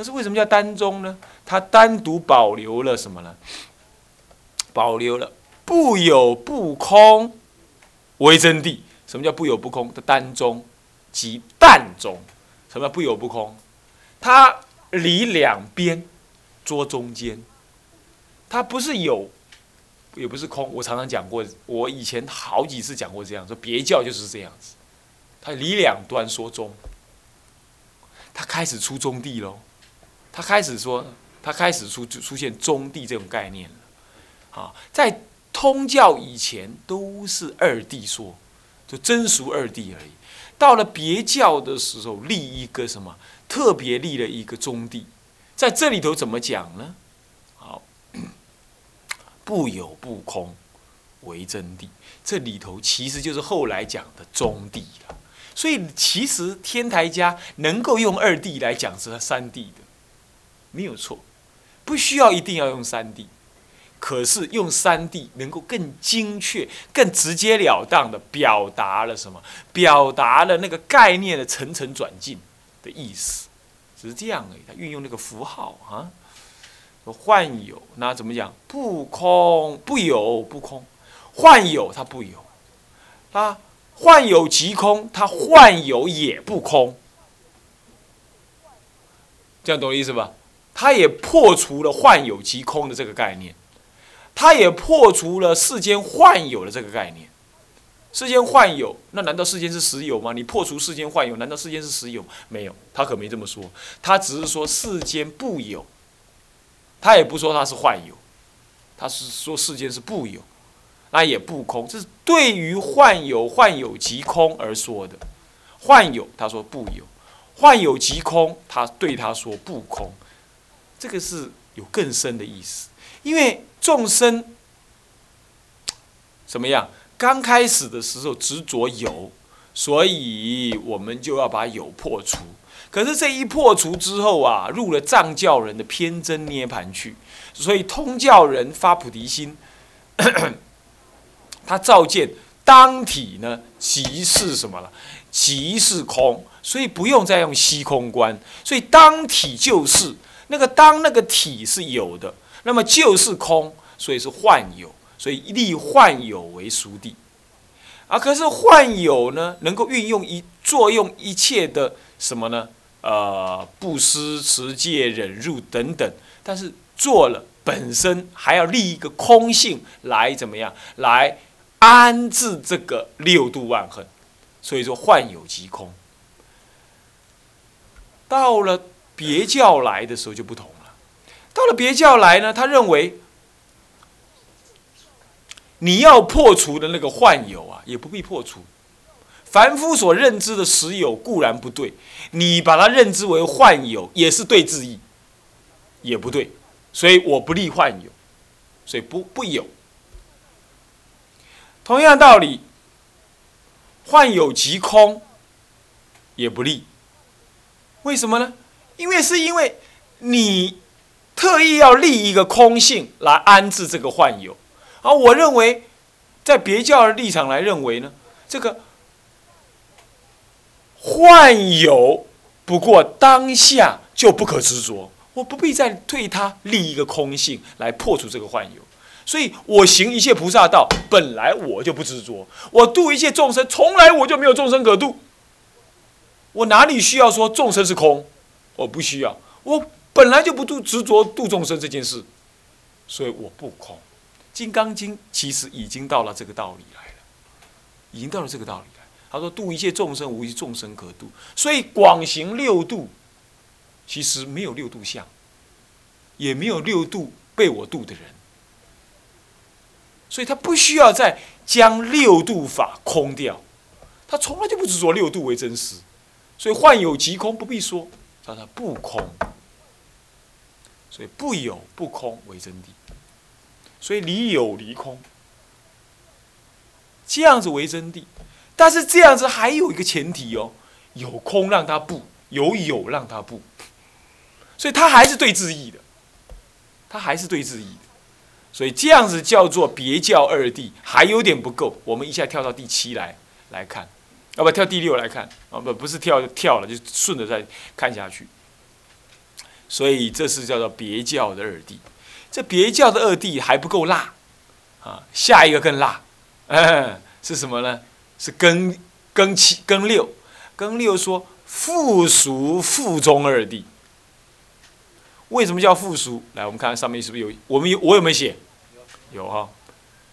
可是为什么叫单宗呢？它单独保留了什么呢？保留了不有不空为真谛。什么叫不有不空的单宗即淡宗？什么叫不有不空？它离两边捉中间，它不是有，也不是空。我常常讲过，我以前好几次讲过这样说，别教就是这样子，它离两端说中，它开始出中地喽，他开始说，他开始出出现中地这种概念了。啊，在通教以前都是二地说，就真俗二地而已。到了别教的时候，立一个什么？特别立了一个中地，在这里头怎么讲呢？好，不有不空为真谛，这里头其实就是后来讲的中地了。所以其实天台家能够用二地来讲是三地的，没有错，不需要一定要用三 D，。可是用三 D 能够更精确、更直截了当的表达了什么？表达了那个概念的层层转进的意思，只是这样而已。他运用那个符号啊，幻有那怎么讲？不空不有不空，幻有它不有，啊，幻有即空，它幻有也不空，这样懂意思吧？他也破除了幻有即空的这个概念。他也破除了世间幻有的这个概念。世间幻有，那难道世间是实有吗？你破除世间幻有，难道世间是实有？没有，他可没这么说。他只是说世间不有，他也不说他是幻有，他是说世间是不有，那也不空。这是对于幻有、幻有即空而说的。幻有，他说不有；幻有即空，他对他说不空。这个是有更深的意思，因为。众生怎么样？刚开始的时候执着有，所以我们就要把有破除。可是这一破除之后啊，入了藏教人的偏真涅盘去，所以通教人发菩提心，他照见当体呢，即是什么了？即是空，所以不用再用虚空观。所以当体就是那个当那个体是有的。那么就是空，所以是幻有，所以立幻有为熟地，啊，可是幻有呢，能够运用一作用一切的什么呢？呃，布施、持戒、忍辱等等，但是做了本身还要立一个空性来怎么样？来安置这个六度万恨，所以说幻有即空。到了别教来的时候就不同了。到了别教来呢，他认为你要破除的那个幻有啊，也不必破除。凡夫所认知的实有固然不对，你把它认知为幻有，也是对自意，也不对。所以我不立幻有，所以不不有。同样道理，幻有即空，也不立。为什么呢？因为是因为你。特意要立一个空性来安置这个幻有，而我认为，在别教的立场来认为呢，这个幻有不过当下就不可执着，我不必再对它立一个空性来破除这个幻有，所以我行一切菩萨道，本来我就不执着，我度一切众生，从来我就没有众生可度，我哪里需要说众生是空？我不需要，我。本来就不度执着度众生这件事，所以我不空。《金刚经》其实已经到了这个道理来了，已经到了这个道理来。他说：“度一切众生，无一众生可度。”所以广行六度，其实没有六度相，也没有六度被我度的人，所以他不需要再将六度法空掉。他从来就不执着六度为真实，所以幻有即空，不必说，叫他不空。所以不有不空为真谛，所以离有离空，这样子为真谛。但是这样子还有一个前提哦，有空让他不，有有让他不，所以他还是对自义的，他还是对自义的。所以这样子叫做别教二谛，还有点不够。我们一下跳到第七来来看，要不要跳第六来看啊？不不是跳跳了，就顺着再看下去。所以这是叫做别教的二弟。这别教的二弟还不够辣啊，下一个更辣，是什么呢？是庚庚七庚六，庚六说附属附中二弟。为什么叫附属？来，我们看看上面是不是有？我们有我有没有写？有哈，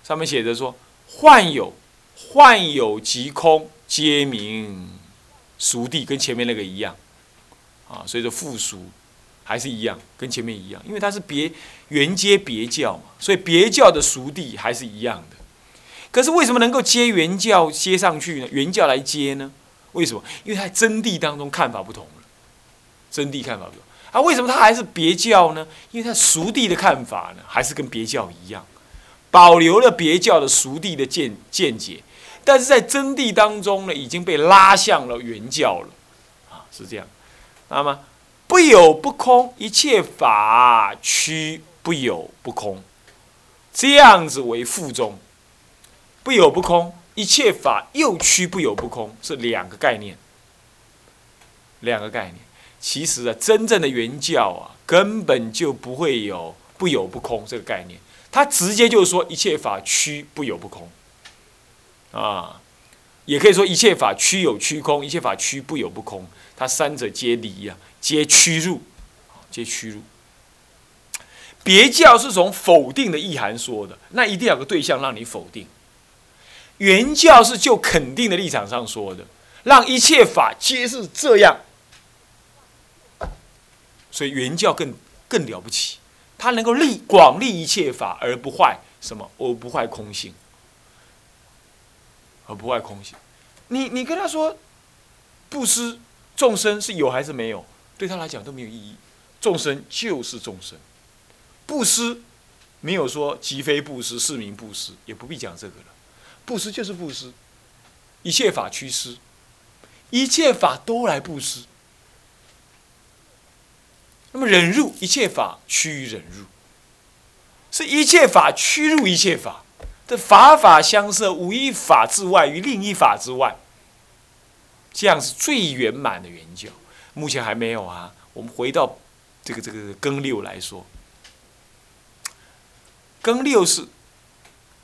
上面写着说患有幻有即空，皆名熟地，跟前面那个一样啊，所以说附属还是一样，跟前面一样，因为它是别原接别教嘛，所以别教的熟地还是一样的。可是为什么能够接原教接上去呢？原教来接呢？为什么？因为它真谛当中看法不同了，真谛看法不同啊。为什么它还是别教呢？因为它熟地的看法呢，还是跟别教一样，保留了别教的熟地的见见解，但是在真谛当中呢，已经被拉向了原教了啊，是这样。那么不有不空，一切法趋不有不空，这样子为附中。不有不空，一切法又趋不有不空，是两个概念。两个概念，其实啊，真正的原教啊，根本就不会有不有不空这个概念，它直接就是说一切法趋不有不空，啊，也可以说一切法虚有虚空，一切法虚不有不空，它三者皆离呀，皆趋入，皆趋入。别教是从否定的意涵说的，那一定有个对象让你否定。原教是就肯定的立场上说的，让一切法皆是这样，所以原教更更了不起，它能够立广立一切法而不坏什么，而不坏空性，而不外空性。你你跟他说，布施众生是有还是没有，对他来讲都没有意义。众生就是众生，布施没有说即非布施，是名布施，也不必讲这个了。布施就是布施，一切法趋施，一切法都来布施。那么忍辱，一切法趋于忍辱，是一切法趋入一切法这法法相摄，无一法之外于另一法之外，这样是最圆满的圆教。目前还没有啊。我们回到这个这个庚六来说，庚六是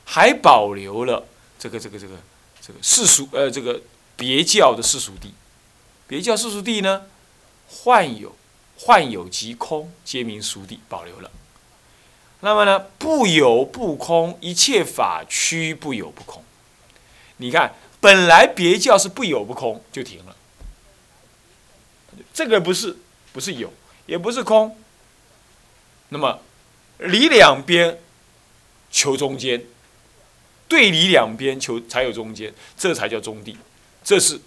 还保留了。这个这个这个这个世俗呃，这个别教的世俗地，别教世俗地呢，幻有幻有即空，皆名俗地，保留了。那么呢，不有不空，一切法趋不有不空。你看，本来别教是不有不空，就停了。这个不是不是有，也不是空。那么离两边，求中间。对离两边求才有中间，这才叫中地，这是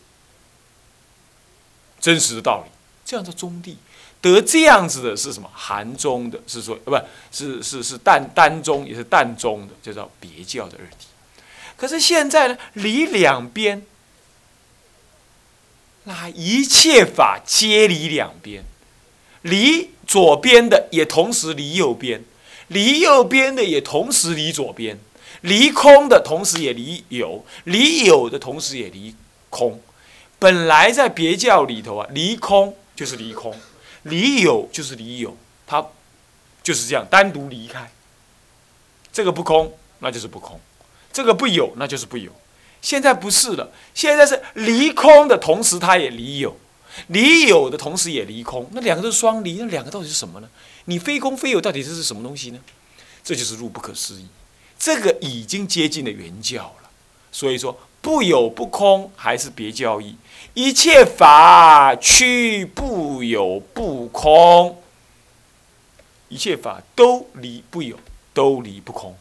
真实的道理。这样叫中地，得这样子的是什么？含中的，是说呃，不是是是淡单中，也是淡中的，就叫别教的二谛。可是现在呢，离两边，那一切法皆离两边，离左边的也同时离右边，离右边的也同时离左边。离空的同时也离有，离有的同时也离空。本来在别教里头啊，离空就是离空，离有就是离有，它就是这样单独离开。这个不空，那就是不空；这个不有，那就是不有。现在不是了，现在是离空的同时，它也离有；离有的同时也离空。那两个都是双离，那两个到底是什么呢？你非空非有，到底这是什么东西呢？这就是入不可思议。这个已经接近了原教了，所以说不有不空还是别教义，一切法趋不有不空，一切法都离不有，都离不空，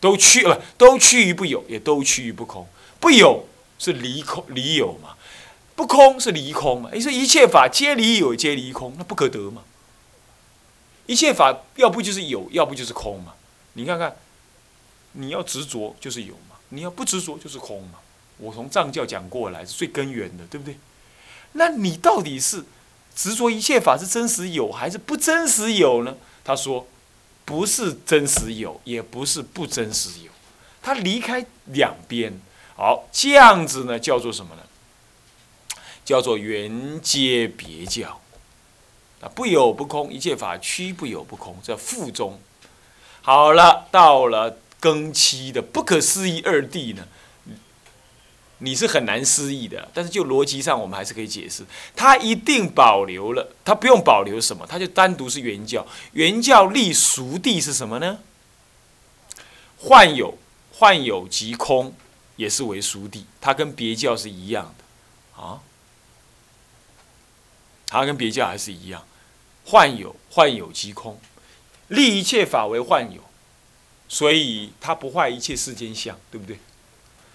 都趋不都趋于不有，也都趋于不空。不有是离空离有嘛，不空是离空嘛。你说一切法皆离有皆离空，那不可得嘛。一切法要不就是有，要不就是空嘛。你看看。你要执着就是有，你要不执着就是空嘛。我从藏教讲过来是最根源的，对不对？那你到底是执着一切法是真实有还是不真实有呢？他说，不是真实有，也不是不真实有，他离开两边。好，这样子呢叫做什么呢？叫做缘接别教。啊，不有不空，一切法趋不有不空，这复中。好了，到了庚七的不可思议二谛呢，你是很难思议的。但是就逻辑上，我们还是可以解释，他一定保留了，他不用保留什么，他就单独是原教。原教立熟谛是什么呢？幻有，幻有即空，也是为熟谛，它跟别教是一样的啊。它跟别教还是一样，幻有，幻有即空。立一切法为幻有，所以他不坏一切世间相，对不对？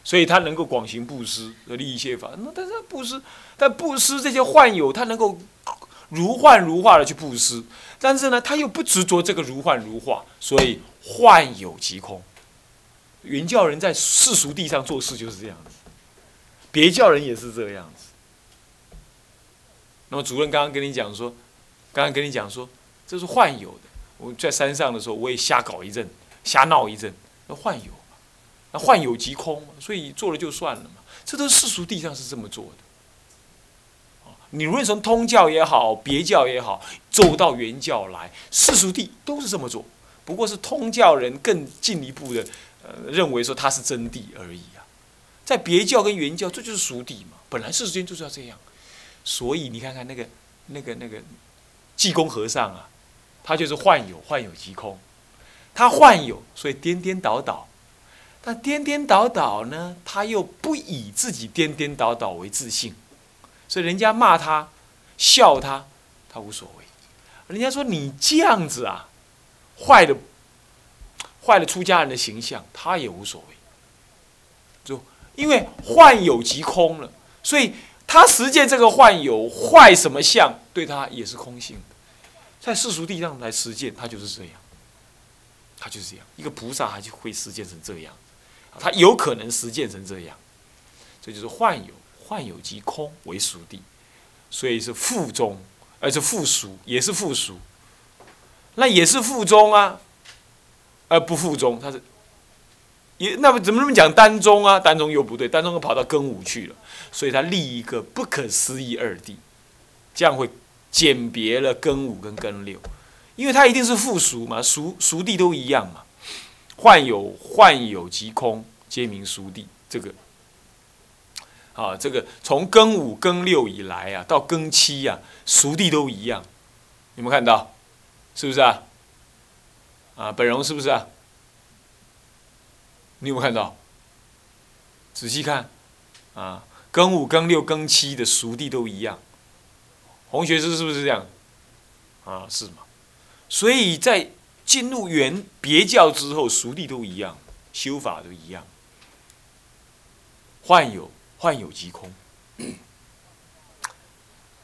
所以他能够广行布施，立一切法。那但是布施，但布施这些幻有，他能够如幻如化的去布施，但是呢，他又不执着这个如幻如化，所以幻有即空。原教人在世俗地上做事就是这样子，别教人也是这个样子。那么主任刚刚跟你讲说，刚刚跟你讲说，这是幻有的。我在山上的时候，我也瞎搞一阵，瞎闹一阵，那幻有，那幻有即空，所以做了就算了嘛。这都是世俗地上是这么做的。你无论从通教也好，别教也好，走到原教来，世俗地都是这么做，不过是通教人更进一步的，呃，认为说它是真谛而已啊。在别教跟原教，这就是俗谛嘛，本来世间就是要这样。所以你看看那个、那个、那个济公和尚啊。他就是幻有，幻有即空。他患有，所以颠颠倒倒。但颠颠倒倒呢，他又不以自己颠颠倒倒为自信，所以人家骂他、笑他，他无所谓。人家说你这样子啊，坏的，坏了出家人的形象，他也无所谓。就因为患有即空了，所以他实践这个患有，坏什么相，对他也是空性的。在世俗地上来实践，他就是这样，他就是这样。一个菩萨他就会实践成这样，他有可能实践成这样，这就是幻有，幻有即空为属地，所以是复中，而是复俗，也是复俗，那也是复中啊，而不复中，他是也那么怎么那么讲单中啊？单中又不对，单中又跑到庚午去了，所以他立一个不可思议二谛，这样会。简别了根五跟根六，因为它一定是复熟嘛，熟熟地都一样嘛。幻有幻有即空，皆名熟地。这个，啊，这个从庚五庚六以来啊，到庚七呀，熟地都一样。有没有看到？是不是啊？啊，本荣是不是啊？你有没有看到？仔细看，啊，庚五庚六庚七的熟地都一样。红学师是不是这样？啊，是吗？所以在进入原别教之后，熟地都一样，修法都一样。幻有，幻有即空。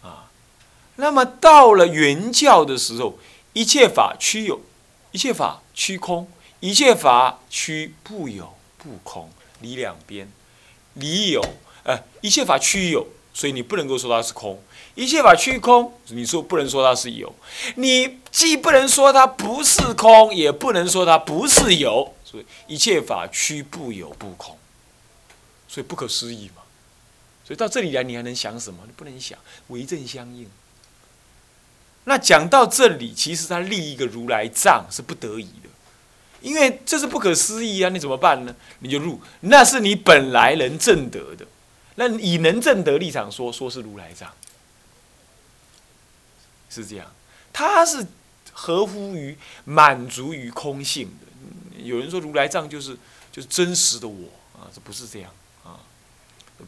啊，那么到了原教的时候，一切法趋有，一切法趋空，一切法趋不有不空，离两边，离有，呃，一切法趋有，所以你不能够说它是空。一切法虚空，你说不能说它是有，你既不能说它不是空，也不能说它不是有，所以一切法虚不有不空，所以不可思议嘛。所以到这里来，你还能想什么？你不能想，为正相应。那讲到这里，其实他立一个如来藏是不得已的，因为这是不可思议啊！你怎么办呢？你就入，那是你本来能证得的，那以能证得立场说，说是如来藏。是这样，它是合乎于满足于空性的。有人说如来藏就是就是真实的我啊，这不是这样啊，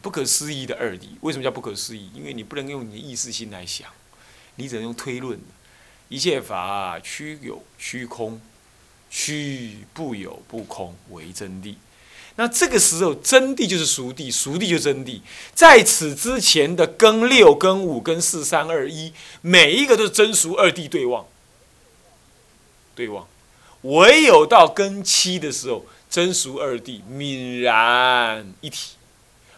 不可思议的二谛。为什么叫不可思议？因为你不能用你的意识心来想，你只能用推论。一切法虚有虚空，虚不有不空为真谛。那这个时候，真谛就是熟谛，熟谛就真谛。在此之前的庚六、庚五、庚四、三二一，每一个都是真熟二谛对望，对望。唯有到庚七的时候，真熟二谛泯然一体，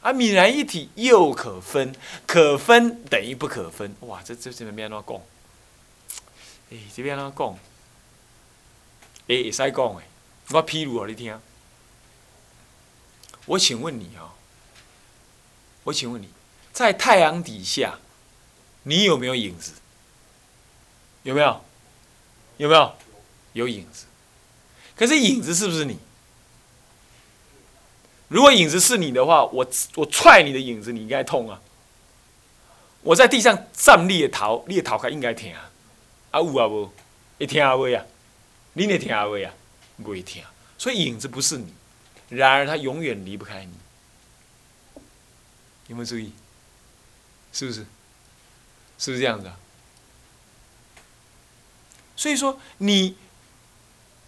啊，泯然一体又可分，可分等于不可分。哇，这这这边怎讲？哎，这边怎讲？哎，会使讲诶，我譬如互你听。我请问你哦，我请问你，在太阳底下，你有没有影子？有没有？有没有？有影子。可是影子是不是你？如果影子是你的话，我我踹你的影子，你应该痛啊。我在地上站立的逃，你的逃开应该疼啊。啊有啊无？会疼啊未啊？你会疼啊未啊？不会疼。所以影子不是你，然而它永远离不开你。有没有注意？是不是？是不是这样子啊？所以说，你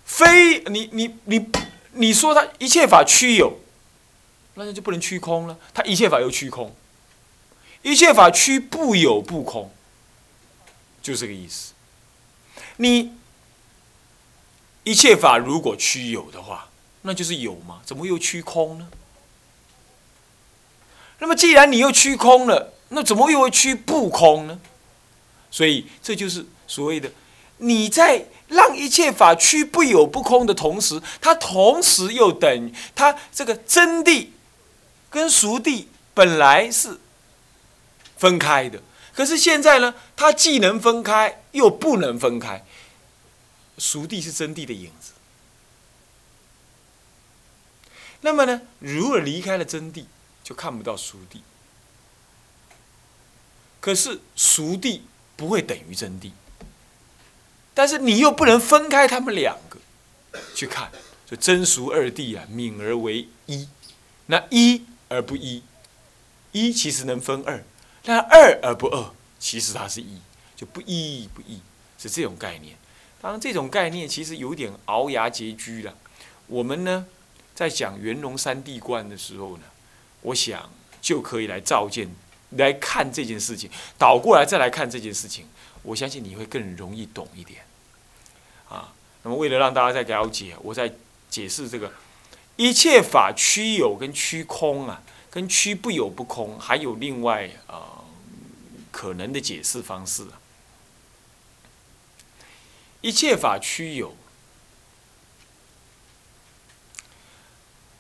非你你你你说他一切法虚有，那就不能虚空了。他一切法又虚空，一切法虚不有不空，就这个意思。你一切法如果虚有的话，那就是有嘛？怎么又虚空呢？那么既然你又虚空了，那怎么又会虚不空呢？所以这就是所谓的你在让一切法虚不有不空的同时，它同时又等于它这个真谛跟俗谛本来是分开的，可是现在呢，它既能分开又不能分开。俗谛是真谛的影子，那么呢，如果离开了真谛。就看不到熟地，可是熟地不会等于真谛，但是你又不能分开他们两个去看，就真俗二谛啊，泯而为一，那一而不一，一其实能分二，但二而不二，其实它是一，就不一不一，是这种概念。当然，这种概念其实有点鳌牙拮据了。我们呢，在讲圆融三地观的时候呢。我想就可以来照见，来看这件事情，倒过来再来看这件事情，我相信你会更容易懂一点。啊，那么为了让大家再了解，我在解释这个一切法虚有跟虚空啊，跟虚不有不空，还有另外啊可能的解释方式。一切法虚有，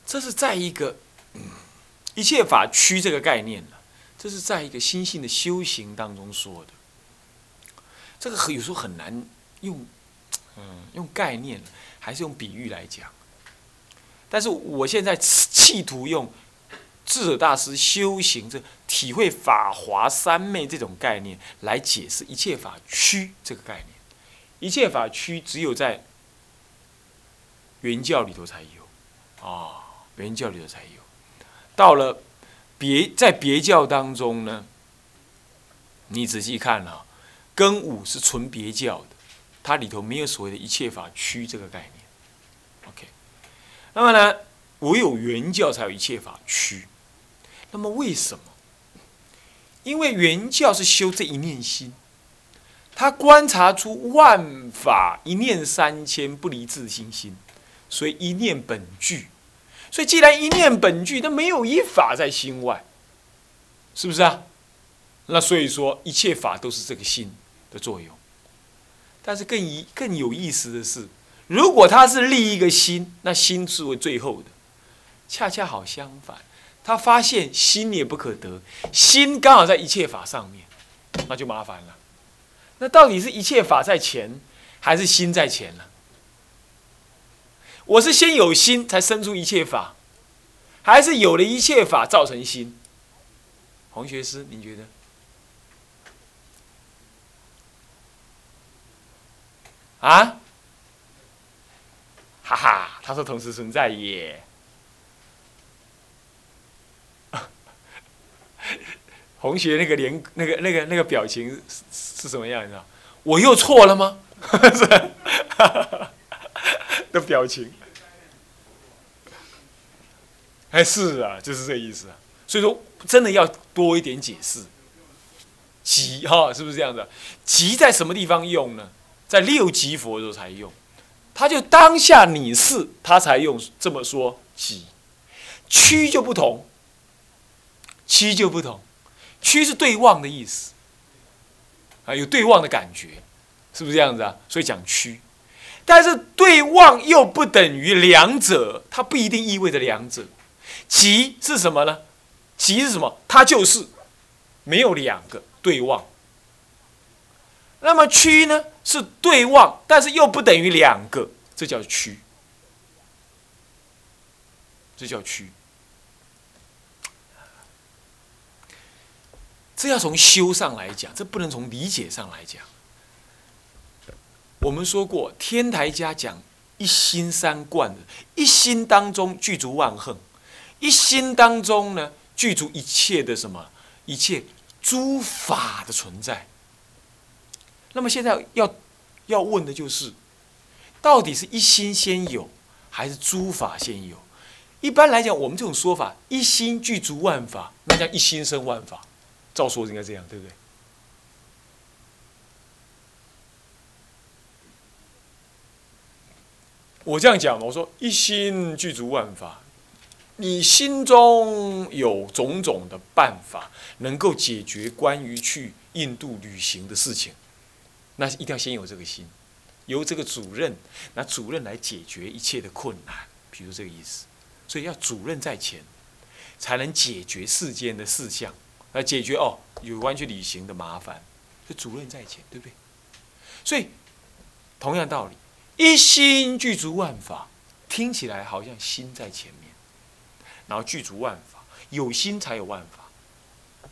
这是在一个。一切法区这个概念呢，这是在一个心性的修行当中说的。这个有时候很难用，嗯，用概念还是用比喻来讲。但是我现在企图用智者大师修行这体会法华三昧这种概念来解释一切法区这个概念。一切法区只有在原教里头才有，啊，原教里头才有。到了别在别教当中呢，你仔细看啊，跟五是纯别教的，它里头没有所谓的一切法虚这个概念。OK，那么呢，唯有原教才有一切法虚。那么为什么？因为原教是修这一念心，他观察出万法一念三千不离自心心，所以一念本具。所以，既然一念本具，那没有一法在心外，是不是啊？那所以说，一切法都是这个心的作用。但是更一更有意思的是，如果他是立一个心，那心是为最后的。恰恰好相反，他发现心也不可得，心刚好在一切法上面，那就麻烦了。那到底是一切法在前，还是心在前呢？我是先有心才生出一切法，还是有了一切法造成心？洪学师，你觉得？啊？哈哈，他说同时存在耶。红学那个脸，那个那个那个表情是是什么样？你知道？我又错了吗？的表情，哎，是啊，就是这意思啊。所以说，真的要多一点解释。急哈，是不是这样的？急在什么地方用呢？在六级佛的时候才用。他就当下你是，他才用这么说。急，区就不同，区就不同，区是对望的意思，啊，有对望的感觉，是不是这样子啊？所以讲区。但是对望又不等于两者，它不一定意味着两者。即是什么呢？即是什么？它就是没有两个对望。那么区呢是对望，但是又不等于两个，这叫区。这叫区。这要从修上来讲，这不能从理解上来讲。我们说过，天台家讲一心三观的，一心当中具足万恨，一心当中呢具足一切的什么，一切诸法的存在。那么现在要要问的就是，到底是一心先有，还是诸法先有？一般来讲，我们这种说法，一心具足万法，那叫一心生万法。照说应该这样，对不对？我这样讲，我说一心具足万法，你心中有种种的办法，能够解决关于去印度旅行的事情，那一定要先有这个心，由这个主任，那主任来解决一切的困难，比如这个意思。所以要主任在前，才能解决世间的事项。来解决哦，有关去旅行的麻烦，是主任在前，对不对？所以同样道理，一心具足万法，听起来好像心在前面，然后具足万法，有心才有万法，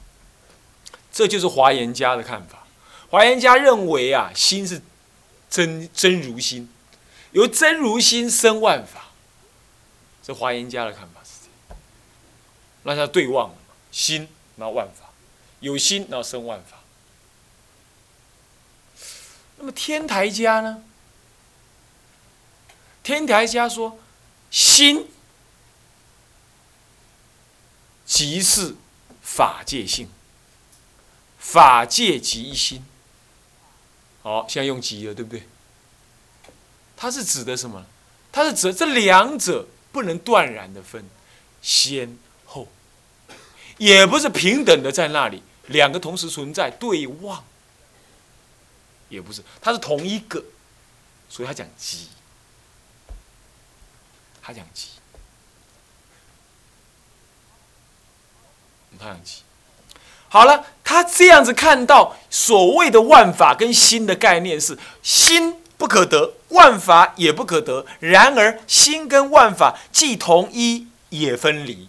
这就是华严家的看法。华严家认为啊，心是真真如心，由真如心生万法，这华严家的看法是这样。那叫对望心。然后万法有心，然后生万法。那么天台家呢？天台家说，心即是法界性，法界即一心。好，现在用即了，对不对？它是指的什么？它是指这两者不能断然的分，先后。也不是平等的在那里，两个同时存在对望，也不是，它是同一个，所以他讲即，他讲即，他讲即，好了，他这样子看到所谓的万法跟心的概念是心不可得，万法也不可得，然而心跟万法既同一也分离。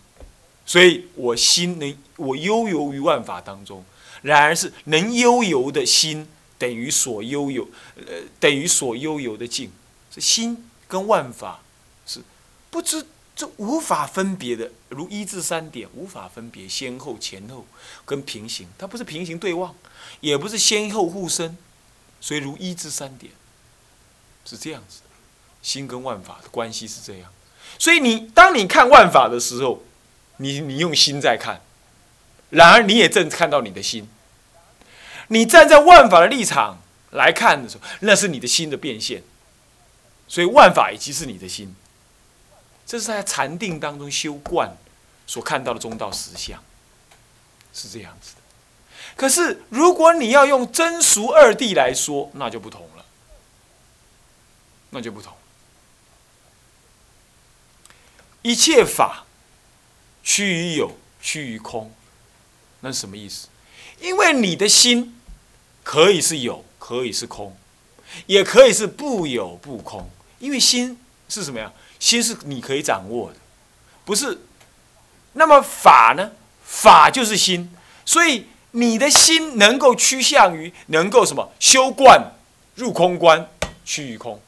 所以我心能我悠游于万法当中，然而是能悠游的心等于所悠游，呃，等于所悠游的境。这心跟万法是不知这无法分别的，如一至三点无法分别先后前后跟平行，它不是平行对望，也不是先后互生，所以如一至三点是这样子的，心跟万法的关系是这样。所以你当你看万法的时候。你你用心在看，然而你也正看到你的心。你站在万法的立场来看的时候，那是你的心的变现。所以万法以及是你的心，这是在禅定当中修观所看到的中道实相，是这样子的。可是如果你要用真俗二谛来说，那就不同了，那就不同。一切法。趋于有，趋于空，那是什么意思？因为你的心可以是有，可以是空，也可以是不有不空。因为心是什么呀？心是你可以掌握的，不是？那么法呢？法就是心，所以你的心能够趋向于能够什么？修观入空观，趋于空，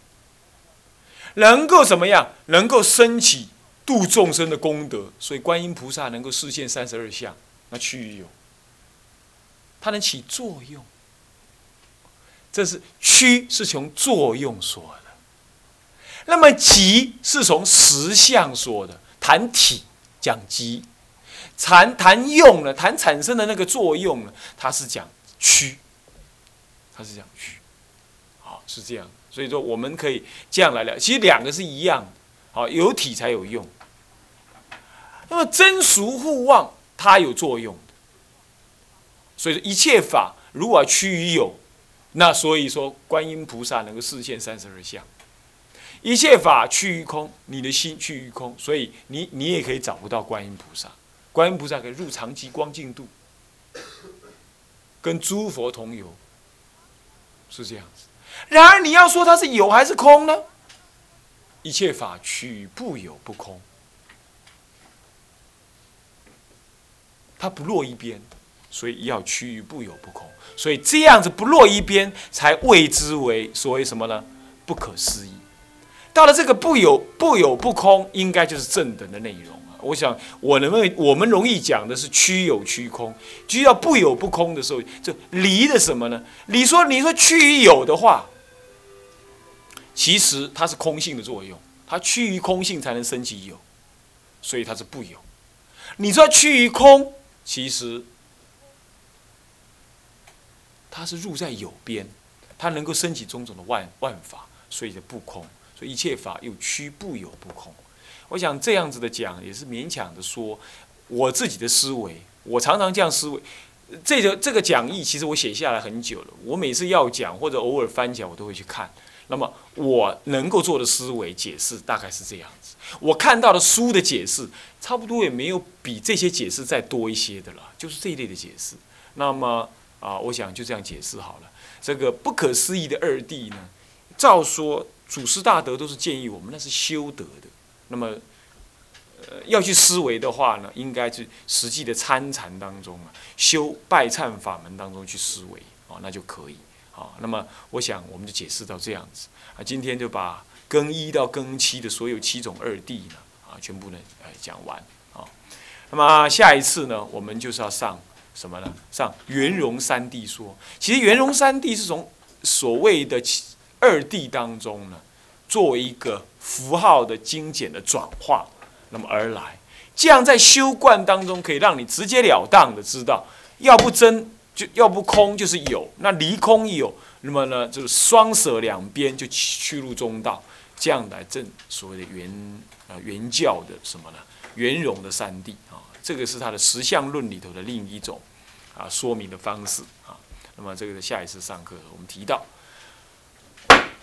能够怎么样？能够升起。度众生的功德，所以观音菩萨能够示现三十二相，那趋于有，它能起作用。这是趋是从作用说的，那么即是从实相说的。谈体讲即，谈谈用呢，谈产生的那个作用呢，它是讲虚，它是讲虚，好是这样。所以说我们可以这样来聊，其实两个是一样的，好有体才有用。那么真俗互望，它有作用的。所以说一切法如果趋于有，那所以说观音菩萨能够示现三十二相。一切法趋于空，你的心趋于空，所以你你也可以找不到观音菩萨。观音菩萨可以入常寂光净度，跟诸佛同游。是这样子。然而你要说它是有还是空呢？一切法取不有不空，它不落一边，所以要趋于不有不空。所以这样子不落一边，才谓之为所谓什么呢？不可思议。到了这个不有不有不空，应该就是正等的内容啊。我想我能不能我们容易讲的是趋有趋空，就要不有不空的时候，就离的什么呢？你说你说趋于有的话，其实它是空性的作用，它趋于空性才能升起有，所以它是不有。你说趋于空，其实它是入在有边，它能够升起种种的万万法，所以叫不空。所以一切法又趋不有不空，我想这样子的讲也是勉强的说，我自己的思维，我常常这样思维。这个这个讲义其实我写下来很久了，我每次要讲或者偶尔翻起来，我都会去看。那么我能够做的思维解释大概是这样子。我看到的书的解释，差不多也没有比这些解释再多一些的了，就是这一类的解释。那么啊，我想就这样解释好了。这个不可思议的二谛呢，照说。祖师大德都是建议我们，那是修德的。那么，呃，要去思维的话呢，应该是实际的参禅当中啊，修拜忏法门当中去思维啊，那就可以啊。那么，我想我们就解释到这样子啊。今天就把更一到更七的所有七种二谛呢啊，全部呢呃讲完啊。那么下一次呢，我们就是要上什么呢？上圆融三谛说。其实圆融三谛是从所谓的。二谛当中呢，作为一个符号的精简的转化，那么而来，这样在修观当中可以让你直截了当的知道，要不真就要不空就是有，那离空有，那么呢就是双舍两边就去入中道，这样来证所谓的原啊原教的什么呢？圆融的三谛啊，这个是它的实相论里头的另一种啊说明的方式啊。那么这个下一次上课我们提到。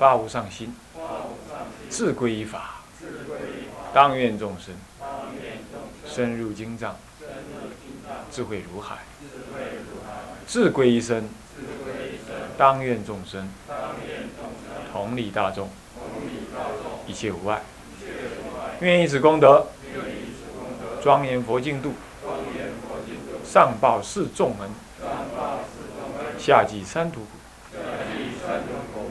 发无上心，自归依法，当愿众生深入经藏，智慧如海，智归一生，当愿众生同理大众，一切无碍，愿以此功德庄严佛净土，上报四众恩，下济三途苦。